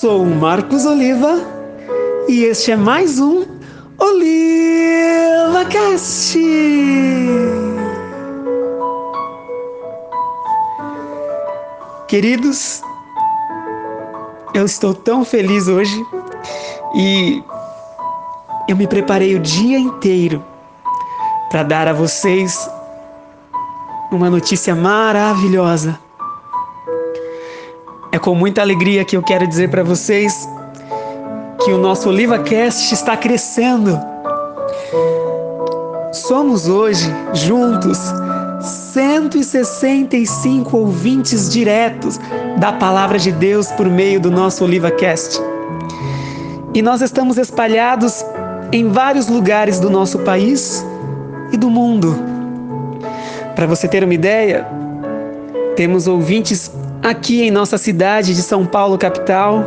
sou o Marcos Oliva e este é mais um Oliva Cast. Queridos, eu estou tão feliz hoje e eu me preparei o dia inteiro para dar a vocês uma notícia maravilhosa. É com muita alegria que eu quero dizer para vocês que o nosso OlivaCast está crescendo. Somos hoje, juntos, 165 ouvintes diretos da Palavra de Deus por meio do nosso OlivaCast. E nós estamos espalhados em vários lugares do nosso país e do mundo. Para você ter uma ideia, temos ouvintes aqui em nossa cidade de São Paulo, capital,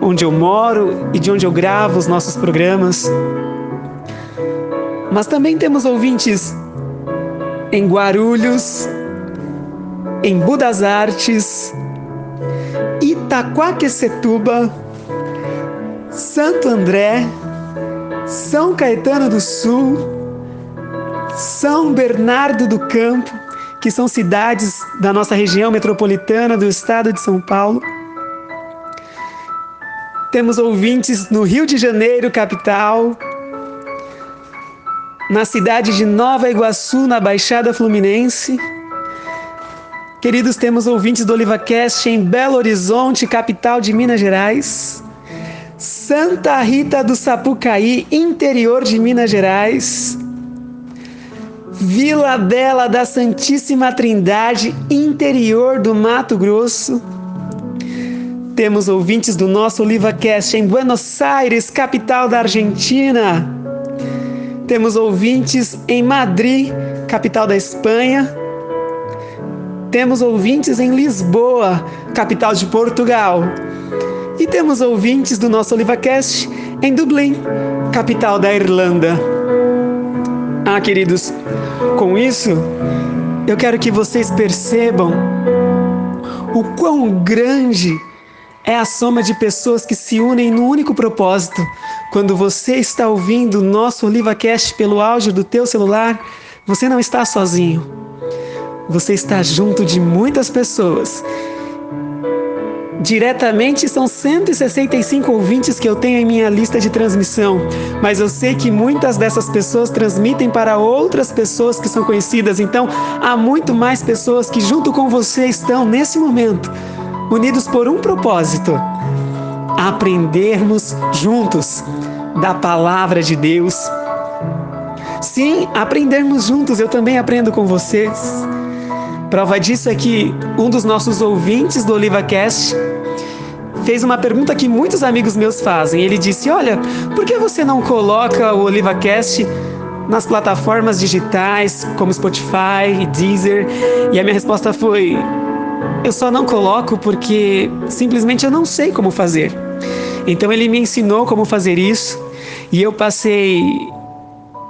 onde eu moro e de onde eu gravo os nossos programas. Mas também temos ouvintes em Guarulhos, em Budas Artes, Itaquaquecetuba, Santo André, São Caetano do Sul, São Bernardo do Campo, que são cidades da nossa região metropolitana do estado de São Paulo. Temos ouvintes no Rio de Janeiro, capital, na cidade de Nova Iguaçu, na Baixada Fluminense. Queridos, temos ouvintes do OlivaCast em Belo Horizonte, capital de Minas Gerais. Santa Rita do Sapucaí, interior de Minas Gerais. Vila Bela da Santíssima Trindade, interior do Mato Grosso. Temos ouvintes do nosso OlivaCast em Buenos Aires, capital da Argentina. Temos ouvintes em Madrid, capital da Espanha. Temos ouvintes em Lisboa, capital de Portugal. E temos ouvintes do nosso OlivaCast em Dublin, capital da Irlanda. Ah, queridos, com isso, eu quero que vocês percebam o quão grande é a soma de pessoas que se unem no único propósito. Quando você está ouvindo o nosso OlivaCast pelo áudio do teu celular, você não está sozinho. Você está junto de muitas pessoas Diretamente são 165 ouvintes que eu tenho em minha lista de transmissão, mas eu sei que muitas dessas pessoas transmitem para outras pessoas que são conhecidas, então há muito mais pessoas que, junto com você, estão nesse momento unidos por um propósito: aprendermos juntos da palavra de Deus. Sim, aprendermos juntos, eu também aprendo com vocês. Prova disso é que um dos nossos ouvintes do OlivaCast fez uma pergunta que muitos amigos meus fazem. Ele disse: Olha, por que você não coloca o OlivaCast nas plataformas digitais como Spotify e Deezer? E a minha resposta foi: Eu só não coloco porque simplesmente eu não sei como fazer. Então ele me ensinou como fazer isso e eu passei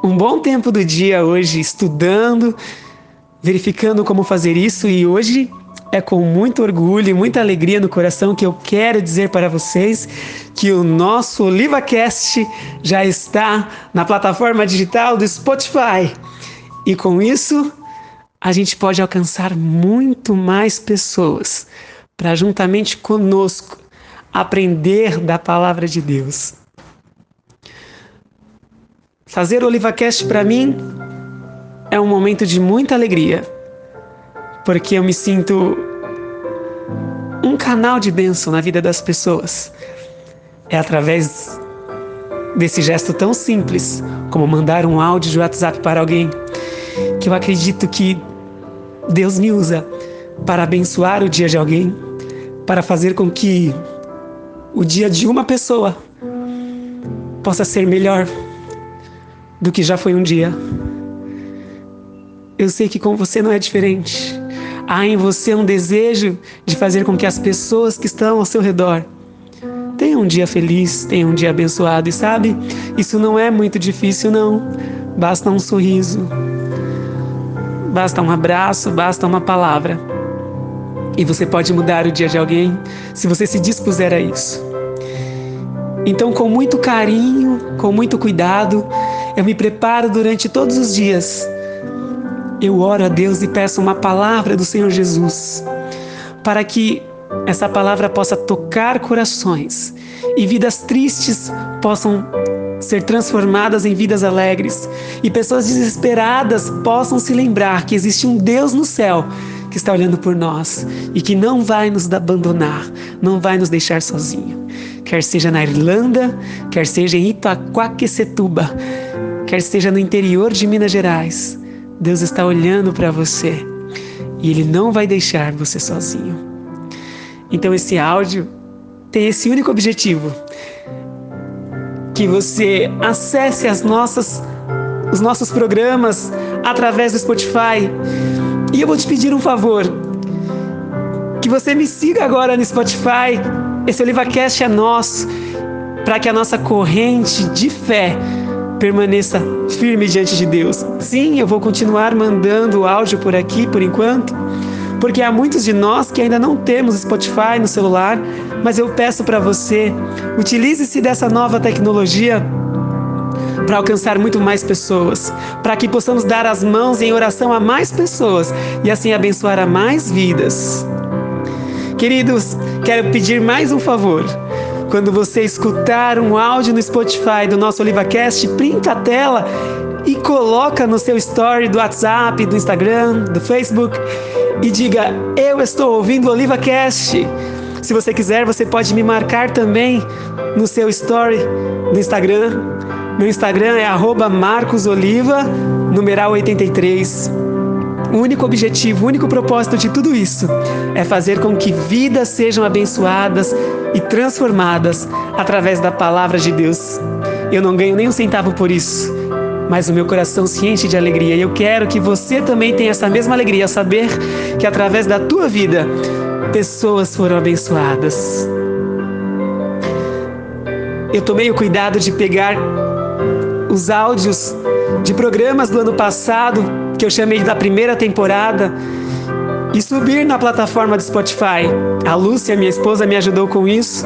um bom tempo do dia hoje estudando, verificando como fazer isso e hoje é com muito orgulho e muita alegria no coração que eu quero dizer para vocês que o nosso OlivaCast já está na plataforma digital do Spotify. E com isso, a gente pode alcançar muito mais pessoas para juntamente conosco aprender da palavra de Deus. Fazer o OlivaCast para mim é um momento de muita alegria porque eu me sinto um canal de bênção na vida das pessoas. É através desse gesto tão simples como mandar um áudio de WhatsApp para alguém que eu acredito que Deus me usa para abençoar o dia de alguém, para fazer com que o dia de uma pessoa possa ser melhor do que já foi um dia. Eu sei que com você não é diferente. Há em você um desejo de fazer com que as pessoas que estão ao seu redor tenham um dia feliz, tenham um dia abençoado. E sabe, isso não é muito difícil, não. Basta um sorriso, basta um abraço, basta uma palavra. E você pode mudar o dia de alguém se você se dispuser a isso. Então, com muito carinho, com muito cuidado, eu me preparo durante todos os dias. Eu oro a Deus e peço uma palavra do Senhor Jesus, para que essa palavra possa tocar corações e vidas tristes possam ser transformadas em vidas alegres e pessoas desesperadas possam se lembrar que existe um Deus no céu que está olhando por nós e que não vai nos abandonar, não vai nos deixar sozinho. Quer seja na Irlanda, quer seja em Itaquaquecetuba, quer seja no interior de Minas Gerais, Deus está olhando para você e Ele não vai deixar você sozinho. Então esse áudio tem esse único objetivo: que você acesse as nossas, os nossos programas através do Spotify. E eu vou te pedir um favor: que você me siga agora no Spotify. Esse OlivaCast é nosso, para que a nossa corrente de fé permaneça firme diante de Deus. Sim, eu vou continuar mandando áudio por aqui por enquanto porque há muitos de nós que ainda não temos Spotify no celular, mas eu peço para você, utilize-se dessa nova tecnologia para alcançar muito mais pessoas, para que possamos dar as mãos em oração a mais pessoas e assim abençoar a mais vidas. Queridos, quero pedir mais um favor. Quando você escutar um áudio no Spotify do nosso OlivaCast, printa a tela e coloca no seu story do WhatsApp, do Instagram, do Facebook e diga: Eu estou ouvindo o OlivaCast. Se você quiser, você pode me marcar também no seu story no Instagram. Meu Instagram é marcosoliva, numeral 83. O único objetivo, o único propósito de tudo isso é fazer com que vidas sejam abençoadas e transformadas através da palavra de Deus. Eu não ganho nem um centavo por isso mas o meu coração se enche de alegria. E eu quero que você também tenha essa mesma alegria saber que através da tua vida pessoas foram abençoadas. Eu tomei o cuidado de pegar os áudios de programas do ano passado, que eu chamei da primeira temporada, e subir na plataforma do Spotify. A Lúcia, minha esposa, me ajudou com isso.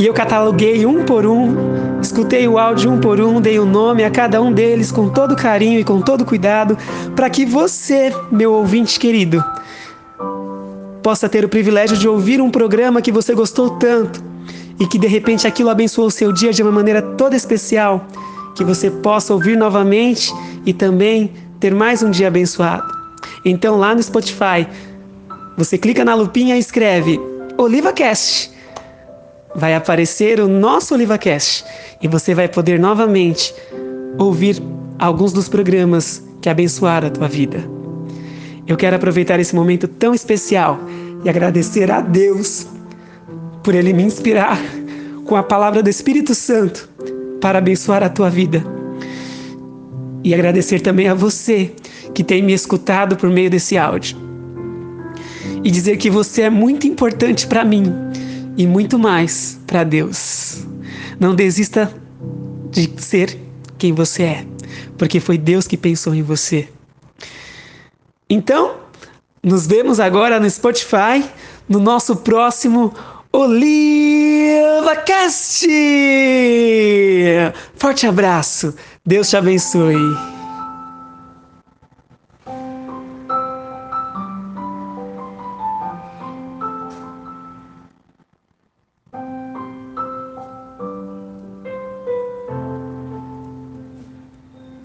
E eu cataloguei um por um Escutei o áudio um por um, dei o um nome a cada um deles com todo carinho e com todo cuidado, para que você, meu ouvinte querido, possa ter o privilégio de ouvir um programa que você gostou tanto e que de repente aquilo abençoou seu dia de uma maneira toda especial, que você possa ouvir novamente e também ter mais um dia abençoado. Então lá no Spotify, você clica na lupinha e escreve OlivaCast vai aparecer o nosso OlivaCast e você vai poder novamente ouvir alguns dos programas que abençoaram a tua vida. Eu quero aproveitar esse momento tão especial e agradecer a Deus por Ele me inspirar com a palavra do Espírito Santo para abençoar a tua vida. E agradecer também a você que tem me escutado por meio desse áudio. E dizer que você é muito importante para mim e muito mais para Deus. Não desista de ser quem você é, porque foi Deus que pensou em você. Então, nos vemos agora no Spotify, no nosso próximo OlivaCast! Forte abraço, Deus te abençoe.